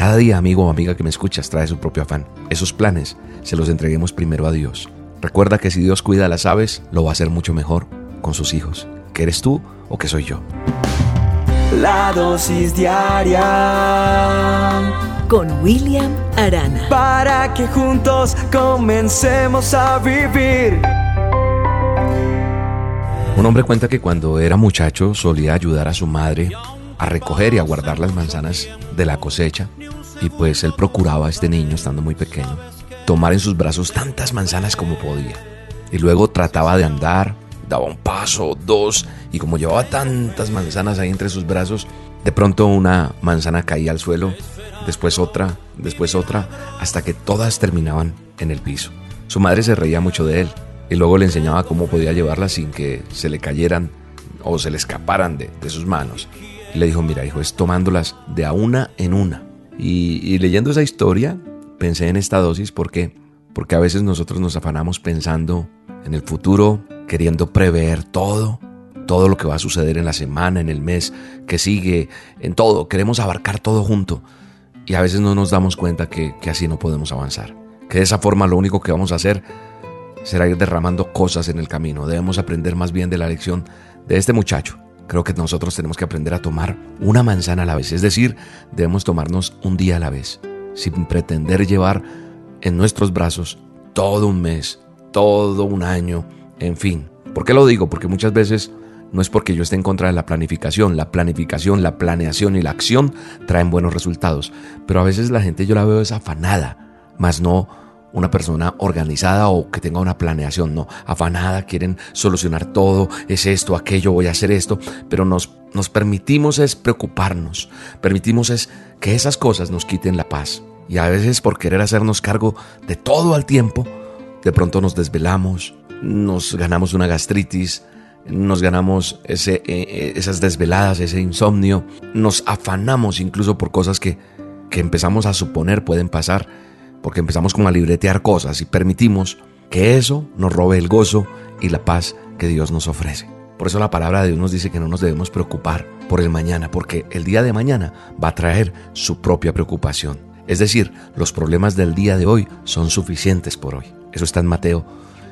Cada día, amigo o amiga que me escuchas, trae su propio afán. Esos planes se los entreguemos primero a Dios. Recuerda que si Dios cuida a las aves, lo va a hacer mucho mejor con sus hijos. ¿Que eres tú o que soy yo? La dosis diaria con William Arana. Para que juntos comencemos a vivir. Un hombre cuenta que cuando era muchacho solía ayudar a su madre a recoger y a guardar las manzanas de la cosecha. Y pues él procuraba a este niño, estando muy pequeño, tomar en sus brazos tantas manzanas como podía. Y luego trataba de andar, daba un paso, dos, y como llevaba tantas manzanas ahí entre sus brazos, de pronto una manzana caía al suelo, después otra, después otra, hasta que todas terminaban en el piso. Su madre se reía mucho de él y luego le enseñaba cómo podía llevarlas sin que se le cayeran o se le escaparan de, de sus manos le dijo, mira hijo, es tomándolas de a una en una. Y, leyendo esa historia, pensé en esta dosis porque, porque a veces nosotros nos afanamos pensando en el futuro, queriendo prever todo, todo lo que va a suceder en la semana, en el mes que sigue, en todo. Queremos abarcar todo junto. Y a veces no nos damos cuenta que, que así no podemos avanzar. Que de esa forma lo único que vamos a hacer será ir derramando cosas en el camino. Debemos aprender más bien de la lección de este muchacho creo que nosotros tenemos que aprender a tomar una manzana a la vez. Es decir, debemos tomarnos un día a la vez, sin pretender llevar en nuestros brazos todo un mes, todo un año, en fin. ¿Por qué lo digo? Porque muchas veces no es porque yo esté en contra de la planificación. La planificación, la planeación y la acción traen buenos resultados. Pero a veces la gente yo la veo desafanada, más no una persona organizada o que tenga una planeación, no, afanada, quieren solucionar todo, es esto, aquello, voy a hacer esto, pero nos, nos permitimos es preocuparnos, permitimos es que esas cosas nos quiten la paz. Y a veces por querer hacernos cargo de todo al tiempo, de pronto nos desvelamos, nos ganamos una gastritis, nos ganamos ese, eh, eh, esas desveladas, ese insomnio, nos afanamos incluso por cosas que, que empezamos a suponer pueden pasar porque empezamos como a libretear cosas y permitimos que eso nos robe el gozo y la paz que Dios nos ofrece. Por eso la palabra de Dios nos dice que no nos debemos preocupar por el mañana, porque el día de mañana va a traer su propia preocupación. Es decir, los problemas del día de hoy son suficientes por hoy. Eso está en Mateo,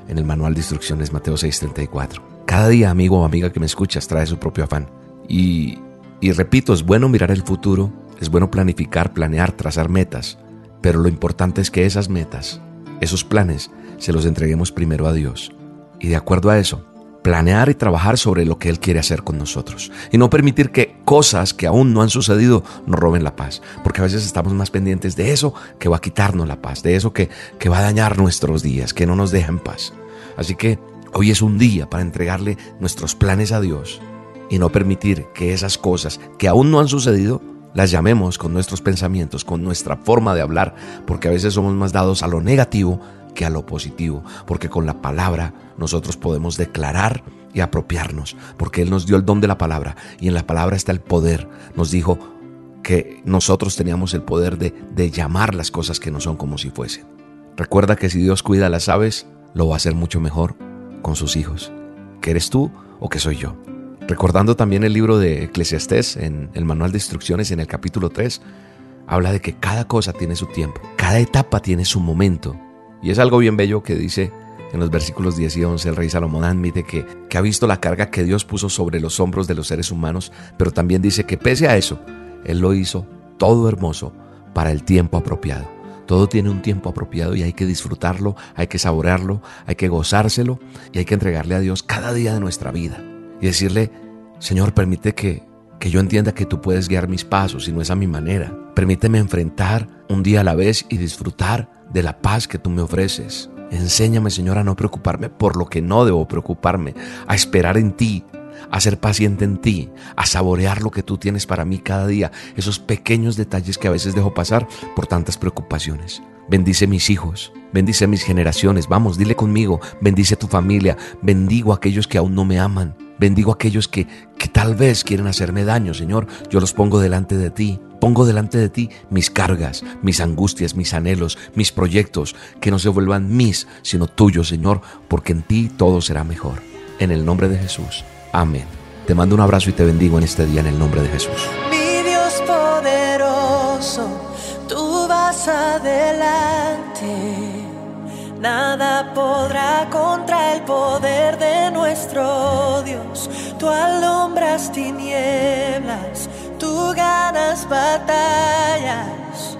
en el manual de instrucciones, Mateo 6:34. Cada día, amigo o amiga que me escuchas, trae su propio afán. Y, y repito, es bueno mirar el futuro, es bueno planificar, planear, trazar metas, pero lo importante es que esas metas, esos planes, se los entreguemos primero a Dios. Y de acuerdo a eso, planear y trabajar sobre lo que Él quiere hacer con nosotros. Y no permitir que cosas que aún no han sucedido nos roben la paz. Porque a veces estamos más pendientes de eso que va a quitarnos la paz, de eso que, que va a dañar nuestros días, que no nos deja en paz. Así que hoy es un día para entregarle nuestros planes a Dios y no permitir que esas cosas que aún no han sucedido las llamemos con nuestros pensamientos, con nuestra forma de hablar, porque a veces somos más dados a lo negativo que a lo positivo, porque con la palabra nosotros podemos declarar y apropiarnos, porque Él nos dio el don de la palabra y en la palabra está el poder. Nos dijo que nosotros teníamos el poder de, de llamar las cosas que no son como si fuesen. Recuerda que si Dios cuida las aves, lo va a hacer mucho mejor con sus hijos. ¿Que eres tú o que soy yo? Recordando también el libro de Eclesiastés en el manual de instrucciones en el capítulo 3, habla de que cada cosa tiene su tiempo, cada etapa tiene su momento. Y es algo bien bello que dice en los versículos 10 y 11 el rey Salomón admite que, que ha visto la carga que Dios puso sobre los hombros de los seres humanos, pero también dice que pese a eso, Él lo hizo todo hermoso para el tiempo apropiado. Todo tiene un tiempo apropiado y hay que disfrutarlo, hay que saborearlo, hay que gozárselo y hay que entregarle a Dios cada día de nuestra vida y decirle, Señor, permite que, que yo entienda que tú puedes guiar mis pasos y no es a mi manera. Permíteme enfrentar un día a la vez y disfrutar de la paz que tú me ofreces. Enséñame, Señor, a no preocuparme por lo que no debo preocuparme, a esperar en ti, a ser paciente en ti, a saborear lo que tú tienes para mí cada día, esos pequeños detalles que a veces dejo pasar por tantas preocupaciones. Bendice mis hijos, bendice mis generaciones, vamos, dile conmigo, bendice tu familia, bendigo a aquellos que aún no me aman, Bendigo a aquellos que, que tal vez quieren hacerme daño, Señor. Yo los pongo delante de ti. Pongo delante de ti mis cargas, mis angustias, mis anhelos, mis proyectos, que no se vuelvan mis, sino tuyos, Señor, porque en ti todo será mejor. En el nombre de Jesús. Amén. Te mando un abrazo y te bendigo en este día en el nombre de Jesús. Mi Dios poderoso vas adelante. Nada podrá contra el poder de nuestro Dios. Tú alumbras tinieblas, tú ganas batallas.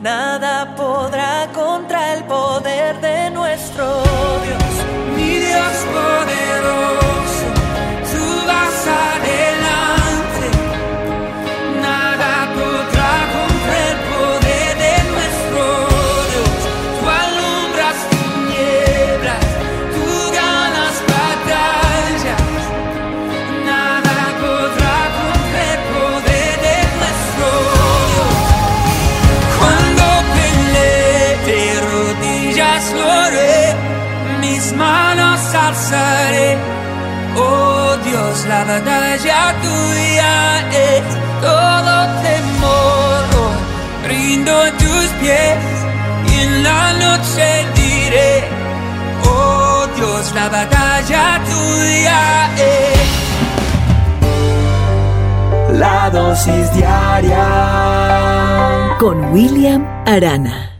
Nada podrá contra el poder Dios, la batalla tuya es todo temor. Rindo a tus pies y en la noche diré, oh Dios, la batalla tuya es. La dosis diaria con William Arana.